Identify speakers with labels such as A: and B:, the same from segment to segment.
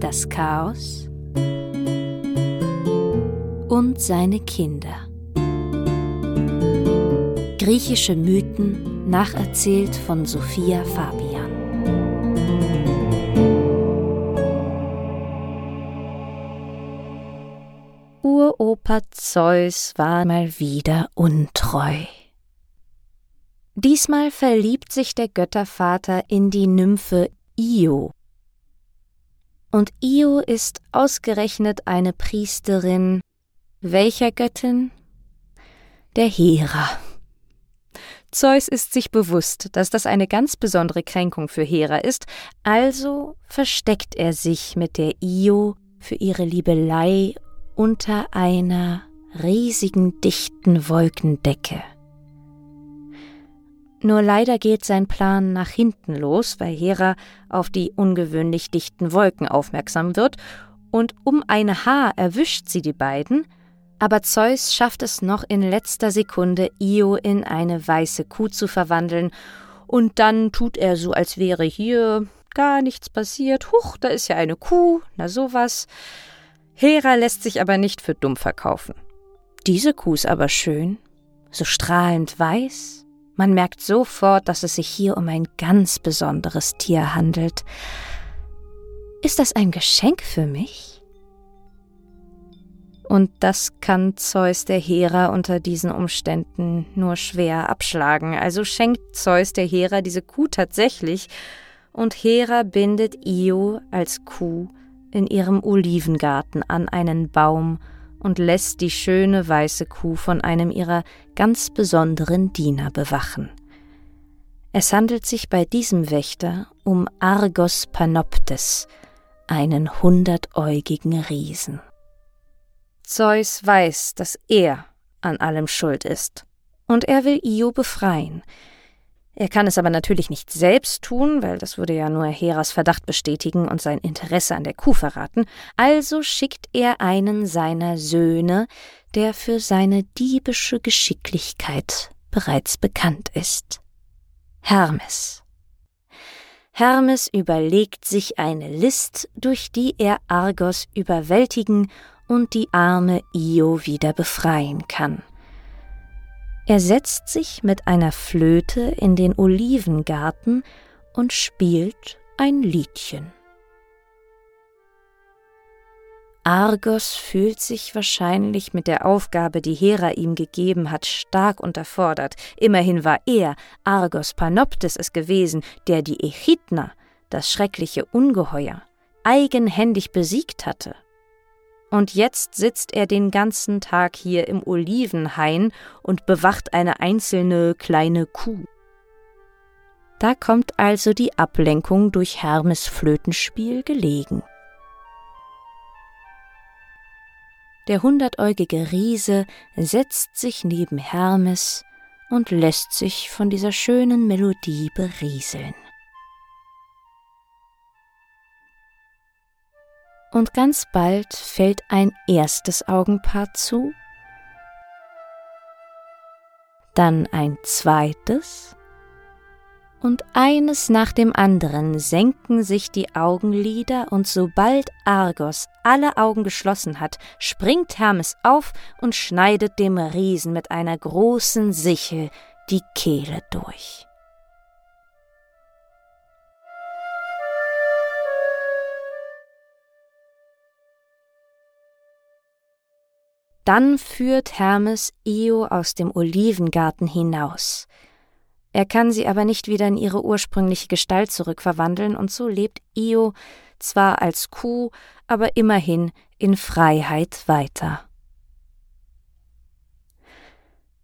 A: Das Chaos und seine Kinder. Griechische Mythen nacherzählt von Sophia Fabian. Zeus war mal wieder untreu. Diesmal verliebt sich der Göttervater in die Nymphe Io. Und Io ist ausgerechnet eine Priesterin welcher Göttin? Der Hera. Zeus ist sich bewusst, dass das eine ganz besondere Kränkung für Hera ist, also versteckt er sich mit der Io für ihre Liebelei unter einer riesigen dichten Wolkendecke. Nur leider geht sein Plan nach hinten los, weil Hera auf die ungewöhnlich dichten Wolken aufmerksam wird, und um ein Haar erwischt sie die beiden, aber Zeus schafft es noch in letzter Sekunde, Io in eine weiße Kuh zu verwandeln, und dann tut er so, als wäre hier gar nichts passiert. Huch, da ist ja eine Kuh, na sowas. Hera lässt sich aber nicht für dumm verkaufen. Diese Kuh ist aber schön, so strahlend weiß. Man merkt sofort, dass es sich hier um ein ganz besonderes Tier handelt. Ist das ein Geschenk für mich? Und das kann Zeus der Hera unter diesen Umständen nur schwer abschlagen. Also schenkt Zeus der Hera diese Kuh tatsächlich, und Hera bindet Io als Kuh in ihrem Olivengarten an einen Baum und lässt die schöne weiße Kuh von einem ihrer ganz besonderen Diener bewachen. Es handelt sich bei diesem Wächter um Argos Panoptes, einen hundertäugigen Riesen. Zeus weiß, dass er an allem schuld ist, und er will Io befreien, er kann es aber natürlich nicht selbst tun, weil das würde ja nur Heras Verdacht bestätigen und sein Interesse an der Kuh verraten, also schickt er einen seiner Söhne, der für seine diebische Geschicklichkeit bereits bekannt ist. Hermes. Hermes überlegt sich eine List, durch die er Argos überwältigen und die arme Io wieder befreien kann. Er setzt sich mit einer Flöte in den Olivengarten und spielt ein Liedchen. Argos fühlt sich wahrscheinlich mit der Aufgabe, die Hera ihm gegeben hat, stark unterfordert. Immerhin war er, Argos Panoptes, es gewesen, der die Echidna, das schreckliche Ungeheuer, eigenhändig besiegt hatte. Und jetzt sitzt er den ganzen Tag hier im Olivenhain und bewacht eine einzelne kleine Kuh. Da kommt also die Ablenkung durch Hermes Flötenspiel gelegen. Der hundertäugige Riese setzt sich neben Hermes und lässt sich von dieser schönen Melodie berieseln. Und ganz bald fällt ein erstes Augenpaar zu, dann ein zweites, und eines nach dem anderen senken sich die Augenlider, und sobald Argos alle Augen geschlossen hat, springt Hermes auf und schneidet dem Riesen mit einer großen Sichel die Kehle durch. Dann führt Hermes Io aus dem Olivengarten hinaus. Er kann sie aber nicht wieder in ihre ursprüngliche Gestalt zurückverwandeln, und so lebt Io zwar als Kuh, aber immerhin in Freiheit weiter.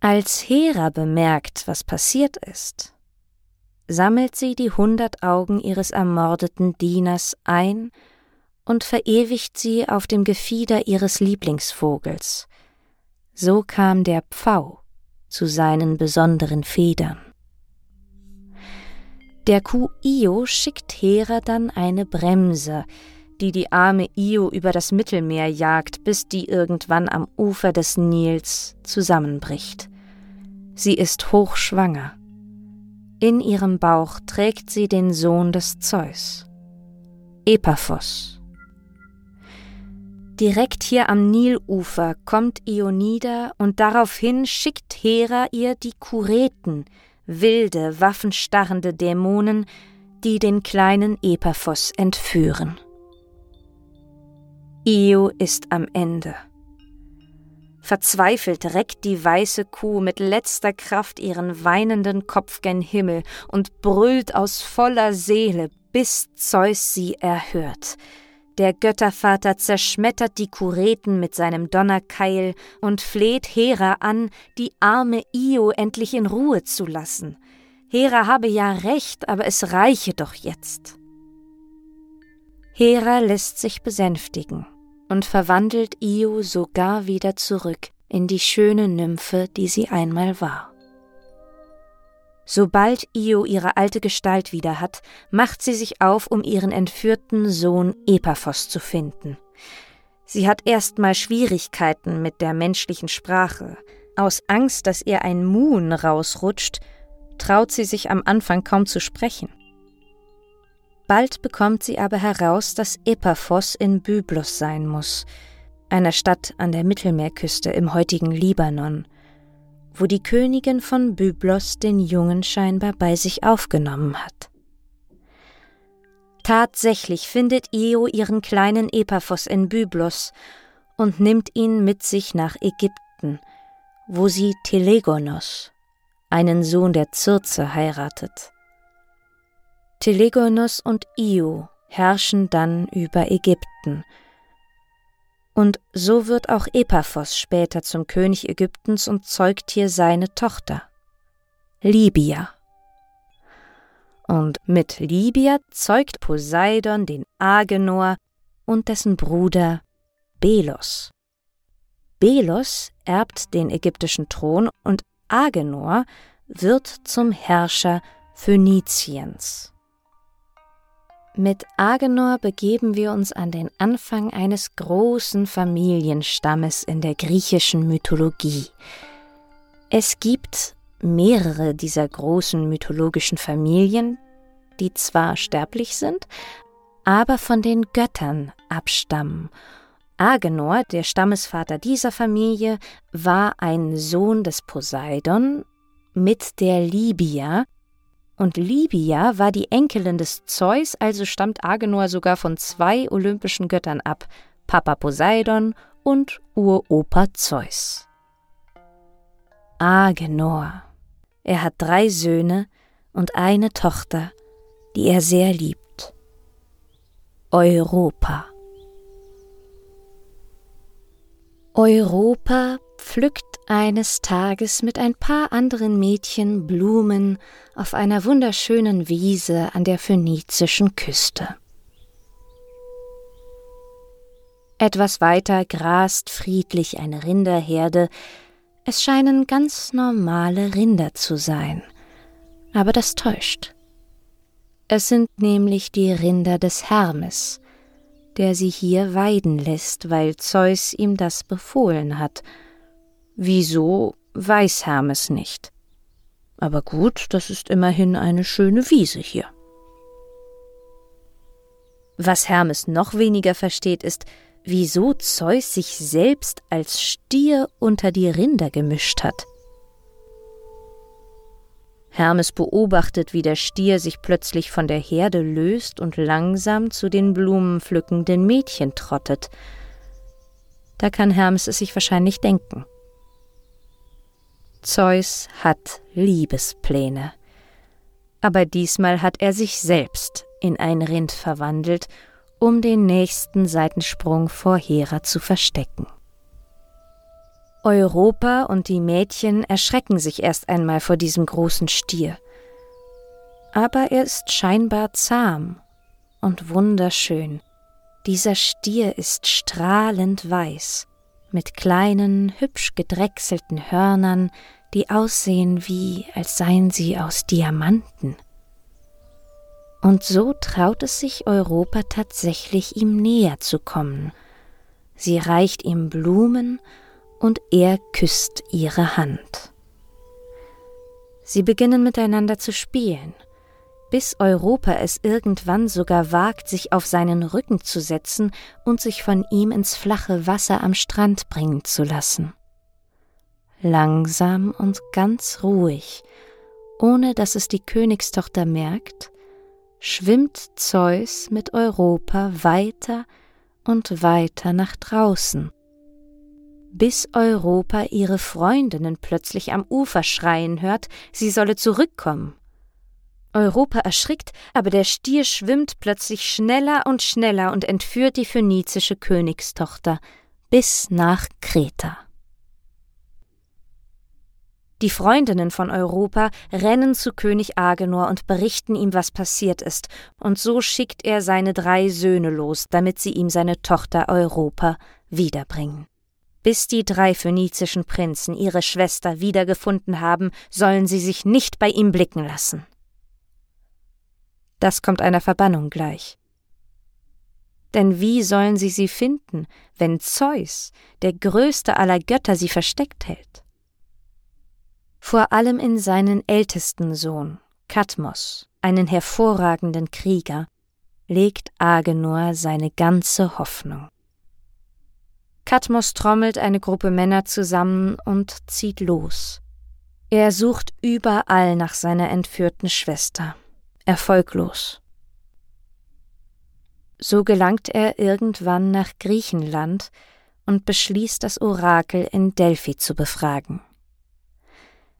A: Als Hera bemerkt, was passiert ist, sammelt sie die hundert Augen ihres ermordeten Dieners ein und verewigt sie auf dem Gefieder ihres Lieblingsvogels. So kam der Pfau zu seinen besonderen Federn. Der Kuh Io schickt Hera dann eine Bremse, die die arme Io über das Mittelmeer jagt, bis die irgendwann am Ufer des Nils zusammenbricht. Sie ist hochschwanger. In ihrem Bauch trägt sie den Sohn des Zeus, Epaphos. Direkt hier am Nilufer kommt Ionida und daraufhin schickt Hera ihr die Kureten, wilde, waffenstarrende Dämonen, die den kleinen Epaphos entführen. Io ist am Ende. Verzweifelt reckt die weiße Kuh mit letzter Kraft ihren weinenden Kopf gen Himmel und brüllt aus voller Seele, bis Zeus sie erhört. Der Göttervater zerschmettert die Kureten mit seinem Donnerkeil und fleht Hera an, die arme Io endlich in Ruhe zu lassen. Hera habe ja recht, aber es reiche doch jetzt. Hera lässt sich besänftigen und verwandelt Io sogar wieder zurück in die schöne Nymphe, die sie einmal war. Sobald Io ihre alte Gestalt wieder hat, macht sie sich auf, um ihren entführten Sohn Epaphos zu finden. Sie hat erstmal Schwierigkeiten mit der menschlichen Sprache. Aus Angst, dass ihr ein Muhn rausrutscht, traut sie sich am Anfang kaum zu sprechen. Bald bekommt sie aber heraus, dass Epaphos in Byblos sein muss, einer Stadt an der Mittelmeerküste im heutigen Libanon wo die Königin von Byblos den Jungen scheinbar bei sich aufgenommen hat. Tatsächlich findet Io ihren kleinen Epaphos in Byblos und nimmt ihn mit sich nach Ägypten, wo sie Telegonos, einen Sohn der Circe, heiratet. Telegonos und Io herrschen dann über Ägypten und so wird auch Epaphos später zum König Ägyptens und zeugt hier seine Tochter, Libya. Und mit Libya zeugt Poseidon den Agenor und dessen Bruder Belos. Belos erbt den ägyptischen Thron und Agenor wird zum Herrscher Phöniziens. Mit Agenor begeben wir uns an den Anfang eines großen Familienstammes in der griechischen Mythologie. Es gibt mehrere dieser großen mythologischen Familien, die zwar sterblich sind, aber von den Göttern abstammen. Agenor, der Stammesvater dieser Familie, war ein Sohn des Poseidon mit der Libya, und Libya war die Enkelin des Zeus, also stammt Agenor sogar von zwei olympischen Göttern ab, Papa Poseidon und Uropa Zeus. Agenor. Er hat drei Söhne und eine Tochter, die er sehr liebt. Europa. Europa pflückt eines Tages mit ein paar anderen Mädchen Blumen auf einer wunderschönen Wiese an der phönizischen Küste. Etwas weiter grast friedlich eine Rinderherde, es scheinen ganz normale Rinder zu sein, aber das täuscht. Es sind nämlich die Rinder des Hermes, der sie hier weiden lässt, weil Zeus ihm das befohlen hat, Wieso, weiß Hermes nicht. Aber gut, das ist immerhin eine schöne Wiese hier. Was Hermes noch weniger versteht, ist, wieso Zeus sich selbst als Stier unter die Rinder gemischt hat. Hermes beobachtet, wie der Stier sich plötzlich von der Herde löst und langsam zu den blumenpflückenden Mädchen trottet. Da kann Hermes es sich wahrscheinlich denken. Zeus hat Liebespläne. Aber diesmal hat er sich selbst in ein Rind verwandelt, um den nächsten Seitensprung vor Hera zu verstecken. Europa und die Mädchen erschrecken sich erst einmal vor diesem großen Stier. Aber er ist scheinbar zahm und wunderschön. Dieser Stier ist strahlend weiß, mit kleinen, hübsch gedrechselten Hörnern, die aussehen wie, als seien sie aus Diamanten. Und so traut es sich Europa tatsächlich ihm näher zu kommen. Sie reicht ihm Blumen und er küsst ihre Hand. Sie beginnen miteinander zu spielen, bis Europa es irgendwann sogar wagt, sich auf seinen Rücken zu setzen und sich von ihm ins flache Wasser am Strand bringen zu lassen. Langsam und ganz ruhig, ohne dass es die Königstochter merkt, schwimmt Zeus mit Europa weiter und weiter nach draußen, bis Europa ihre Freundinnen plötzlich am Ufer schreien hört, sie solle zurückkommen. Europa erschrickt, aber der Stier schwimmt plötzlich schneller und schneller und entführt die phönizische Königstochter bis nach Kreta. Die Freundinnen von Europa rennen zu König Agenor und berichten ihm, was passiert ist, und so schickt er seine drei Söhne los, damit sie ihm seine Tochter Europa wiederbringen. Bis die drei phönizischen Prinzen ihre Schwester wiedergefunden haben, sollen sie sich nicht bei ihm blicken lassen. Das kommt einer Verbannung gleich. Denn wie sollen sie sie finden, wenn Zeus, der größte aller Götter, sie versteckt hält? vor allem in seinen ältesten Sohn, Kadmos, einen hervorragenden Krieger, legt Agenor seine ganze Hoffnung. Kadmos trommelt eine Gruppe Männer zusammen und zieht los. Er sucht überall nach seiner entführten Schwester. Erfolglos. So gelangt er irgendwann nach Griechenland und beschließt, das Orakel in Delphi zu befragen.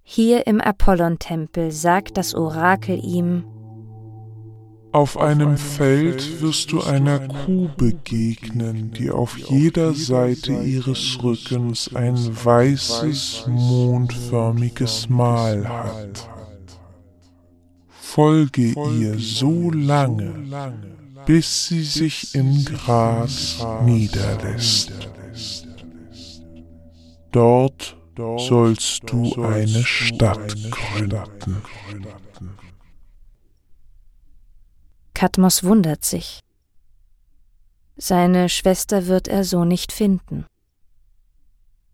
A: Hier im Apollontempel sagt das Orakel ihm
B: Auf einem Feld wirst du einer Kuh begegnen, die auf jeder Seite ihres Rückens ein weißes, mondförmiges Mal hat. Folge ihr so lange, bis sie sich im Gras niederlässt. Dort sollst du eine Stadt gründen.
A: Kadmos wundert sich. Seine Schwester wird er so nicht finden.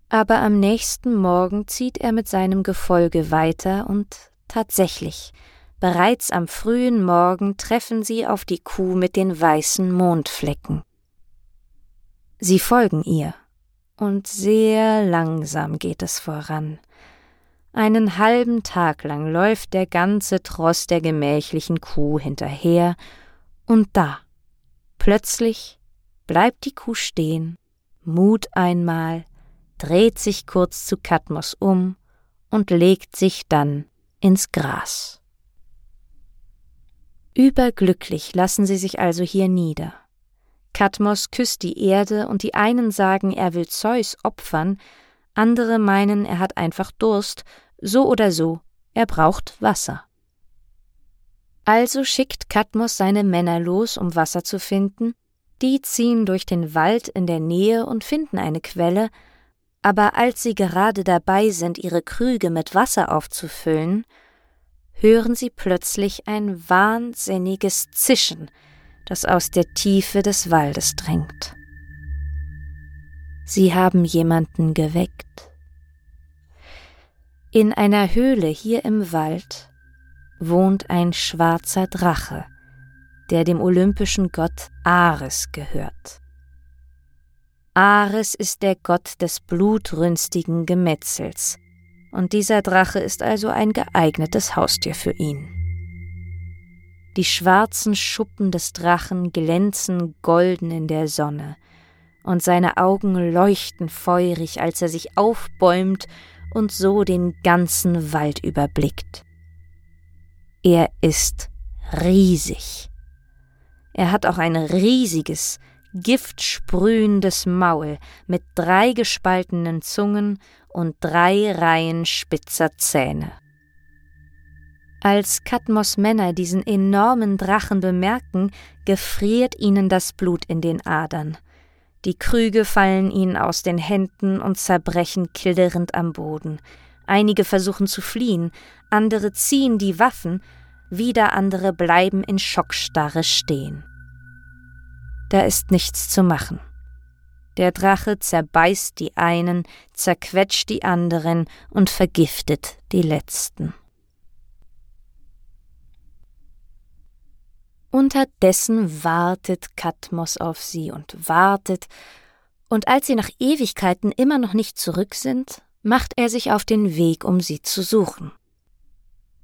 A: Aber am nächsten Morgen zieht er mit seinem Gefolge weiter und tatsächlich, bereits am frühen Morgen treffen sie auf die Kuh mit den weißen Mondflecken. Sie folgen ihr und sehr langsam geht es voran. Einen halben Tag lang läuft der ganze Tross der gemächlichen Kuh hinterher, und da, plötzlich bleibt die Kuh stehen, mut einmal, dreht sich kurz zu Kadmos um und legt sich dann ins Gras. Überglücklich lassen sie sich also hier nieder. Kadmos küsst die Erde und die einen sagen, er will Zeus opfern, andere meinen, er hat einfach Durst, so oder so, er braucht Wasser. Also schickt Kadmos seine Männer los, um Wasser zu finden, die ziehen durch den Wald in der Nähe und finden eine Quelle, aber als sie gerade dabei sind, ihre Krüge mit Wasser aufzufüllen, hören sie plötzlich ein wahnsinniges Zischen, das aus der Tiefe des Waldes drängt. Sie haben jemanden geweckt. In einer Höhle hier im Wald wohnt ein schwarzer Drache, der dem olympischen Gott Ares gehört. Ares ist der Gott des blutrünstigen Gemetzels, und dieser Drache ist also ein geeignetes Haustier für ihn. Die schwarzen Schuppen des Drachen glänzen golden in der Sonne, und seine Augen leuchten feurig, als er sich aufbäumt und so den ganzen Wald überblickt. Er ist riesig. Er hat auch ein riesiges, giftsprühendes Maul mit drei gespaltenen Zungen und drei Reihen spitzer Zähne. Als Kadmos Männer diesen enormen Drachen bemerken, gefriert ihnen das Blut in den Adern. Die Krüge fallen ihnen aus den Händen und zerbrechen klirrend am Boden. Einige versuchen zu fliehen, andere ziehen die Waffen, wieder andere bleiben in Schockstarre stehen. Da ist nichts zu machen. Der Drache zerbeißt die einen, zerquetscht die anderen und vergiftet die letzten. Unterdessen wartet Katmos auf sie und wartet, und als sie nach Ewigkeiten immer noch nicht zurück sind, macht er sich auf den Weg, um sie zu suchen.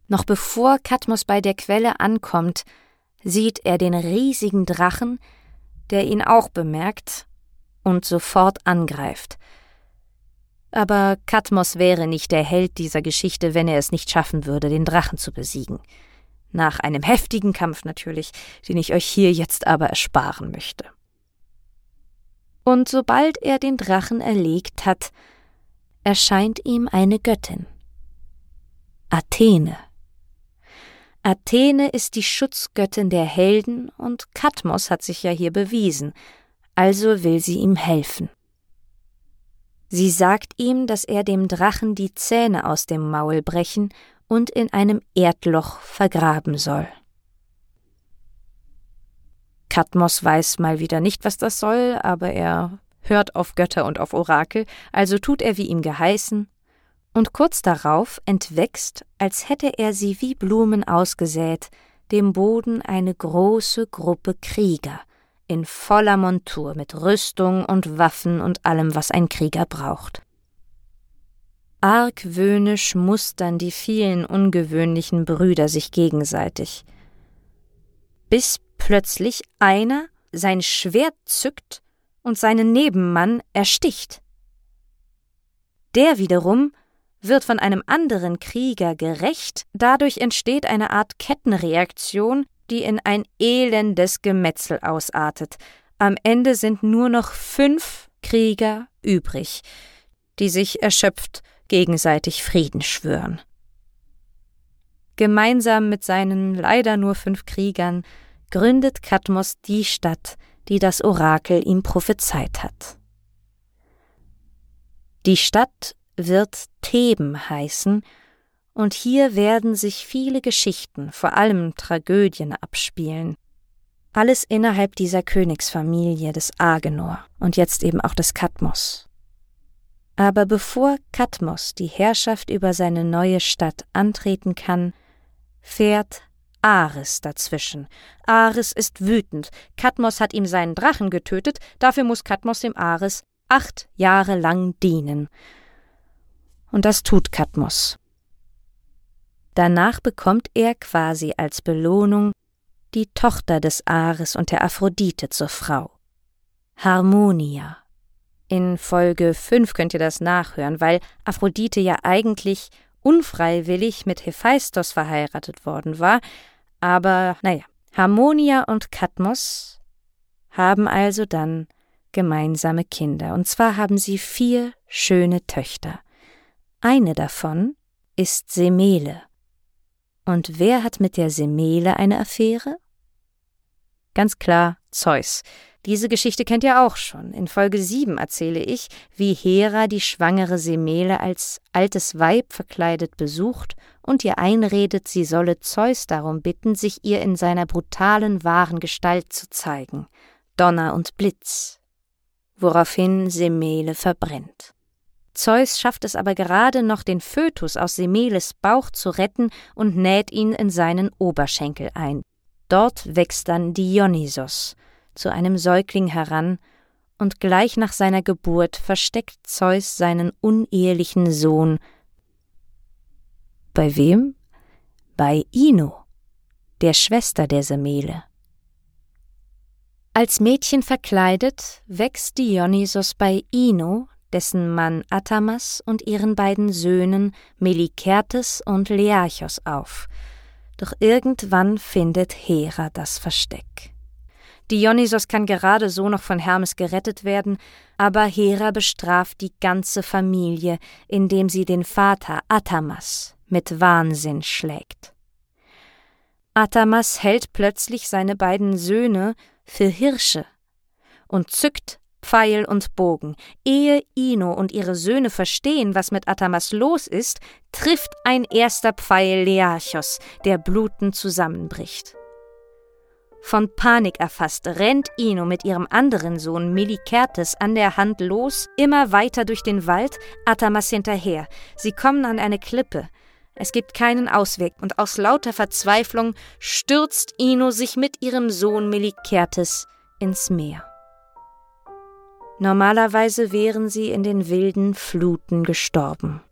A: Noch bevor Katmos bei der Quelle ankommt, sieht er den riesigen Drachen, der ihn auch bemerkt und sofort angreift. Aber Katmos wäre nicht der Held dieser Geschichte, wenn er es nicht schaffen würde, den Drachen zu besiegen. Nach einem heftigen Kampf natürlich, den ich euch hier jetzt aber ersparen möchte. Und sobald er den Drachen erlegt hat, erscheint ihm eine Göttin. Athene. Athene ist die Schutzgöttin der Helden und Katmos hat sich ja hier bewiesen, also will sie ihm helfen. Sie sagt ihm, dass er dem Drachen die Zähne aus dem Maul brechen und in einem Erdloch vergraben soll. Katmos weiß mal wieder nicht, was das soll, aber er hört auf Götter und auf Orakel, also tut er wie ihm geheißen, und kurz darauf entwächst, als hätte er sie wie Blumen ausgesät, dem Boden eine große Gruppe Krieger, in voller Montur mit Rüstung und Waffen und allem, was ein Krieger braucht. Argwöhnisch mustern die vielen ungewöhnlichen Brüder sich gegenseitig, bis plötzlich einer sein Schwert zückt und seinen Nebenmann ersticht. Der wiederum wird von einem anderen Krieger gerecht, dadurch entsteht eine Art Kettenreaktion, die in ein elendes Gemetzel ausartet. Am Ende sind nur noch fünf Krieger übrig, die sich erschöpft gegenseitig Frieden schwören. Gemeinsam mit seinen leider nur fünf Kriegern gründet Kadmos die Stadt, die das Orakel ihm prophezeit hat. Die Stadt wird Theben heißen, und hier werden sich viele Geschichten, vor allem Tragödien, abspielen. Alles innerhalb dieser Königsfamilie des Agenor und jetzt eben auch des Kadmos. Aber bevor Kadmos die Herrschaft über seine neue Stadt antreten kann, fährt Ares dazwischen. Ares ist wütend. Kadmos hat ihm seinen Drachen getötet, dafür muss Kadmos dem Ares acht Jahre lang dienen. Und das tut Kadmos. Danach bekommt er quasi als Belohnung die Tochter des Ares und der Aphrodite zur Frau. Harmonia. In Folge 5 könnt ihr das nachhören, weil Aphrodite ja eigentlich unfreiwillig mit Hephaistos verheiratet worden war, aber naja, Harmonia und Kadmos haben also dann gemeinsame Kinder, und zwar haben sie vier schöne Töchter. Eine davon ist Semele. Und wer hat mit der Semele eine Affäre? Ganz klar Zeus, diese Geschichte kennt ihr auch schon. In Folge 7 erzähle ich, wie Hera die schwangere Semele als altes Weib verkleidet besucht und ihr einredet, sie solle Zeus darum bitten, sich ihr in seiner brutalen, wahren Gestalt zu zeigen. Donner und Blitz. Woraufhin Semele verbrennt. Zeus schafft es aber gerade noch, den Fötus aus Semeles Bauch zu retten und näht ihn in seinen Oberschenkel ein. Dort wächst dann Dionysos, zu einem Säugling heran, und gleich nach seiner Geburt versteckt Zeus seinen unehelichen Sohn. Bei wem? Bei Ino, der Schwester der Semele. Als Mädchen verkleidet wächst Dionysos bei Ino, dessen Mann Athamas und ihren beiden Söhnen Melikertes und Learchos auf. Doch irgendwann findet Hera das Versteck. Dionysos kann gerade so noch von Hermes gerettet werden, aber Hera bestraft die ganze Familie, indem sie den Vater Athamas mit Wahnsinn schlägt. Athamas hält plötzlich seine beiden Söhne für Hirsche und zückt Pfeil und Bogen. Ehe Ino und ihre Söhne verstehen, was mit Atamas los ist, trifft ein erster Pfeil Learchos, der blutend zusammenbricht. Von Panik erfasst, rennt Ino mit ihrem anderen Sohn Melikertes an der Hand los, immer weiter durch den Wald, Atamas hinterher. Sie kommen an eine Klippe. Es gibt keinen Ausweg, und aus lauter Verzweiflung stürzt Ino sich mit ihrem Sohn Melikertes ins Meer. Normalerweise wären sie in den wilden Fluten gestorben.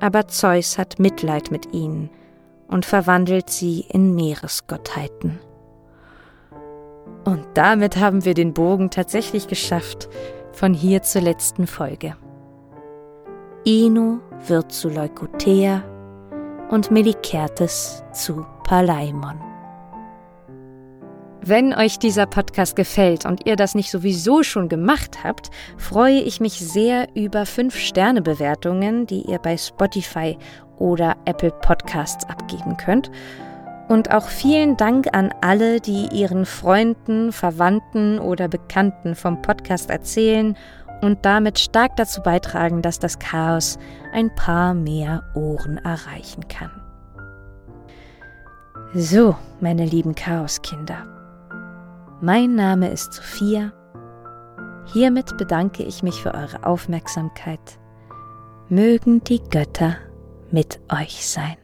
A: Aber Zeus hat Mitleid mit ihnen und verwandelt sie in Meeresgottheiten. Und damit haben wir den Bogen tatsächlich geschafft, von hier zur letzten Folge. Ino wird zu Leukothea und Melikertes zu Palaimon. Wenn euch dieser Podcast gefällt und ihr das nicht sowieso schon gemacht habt, freue ich mich sehr über 5-Sterne-Bewertungen, die ihr bei Spotify oder Apple Podcasts abgeben könnt. Und auch vielen Dank an alle, die ihren Freunden, Verwandten oder Bekannten vom Podcast erzählen und damit stark dazu beitragen, dass das Chaos ein paar mehr Ohren erreichen kann. So, meine lieben Chaoskinder. Mein Name ist Sophia. Hiermit bedanke ich mich für eure Aufmerksamkeit. Mögen die Götter mit euch sein.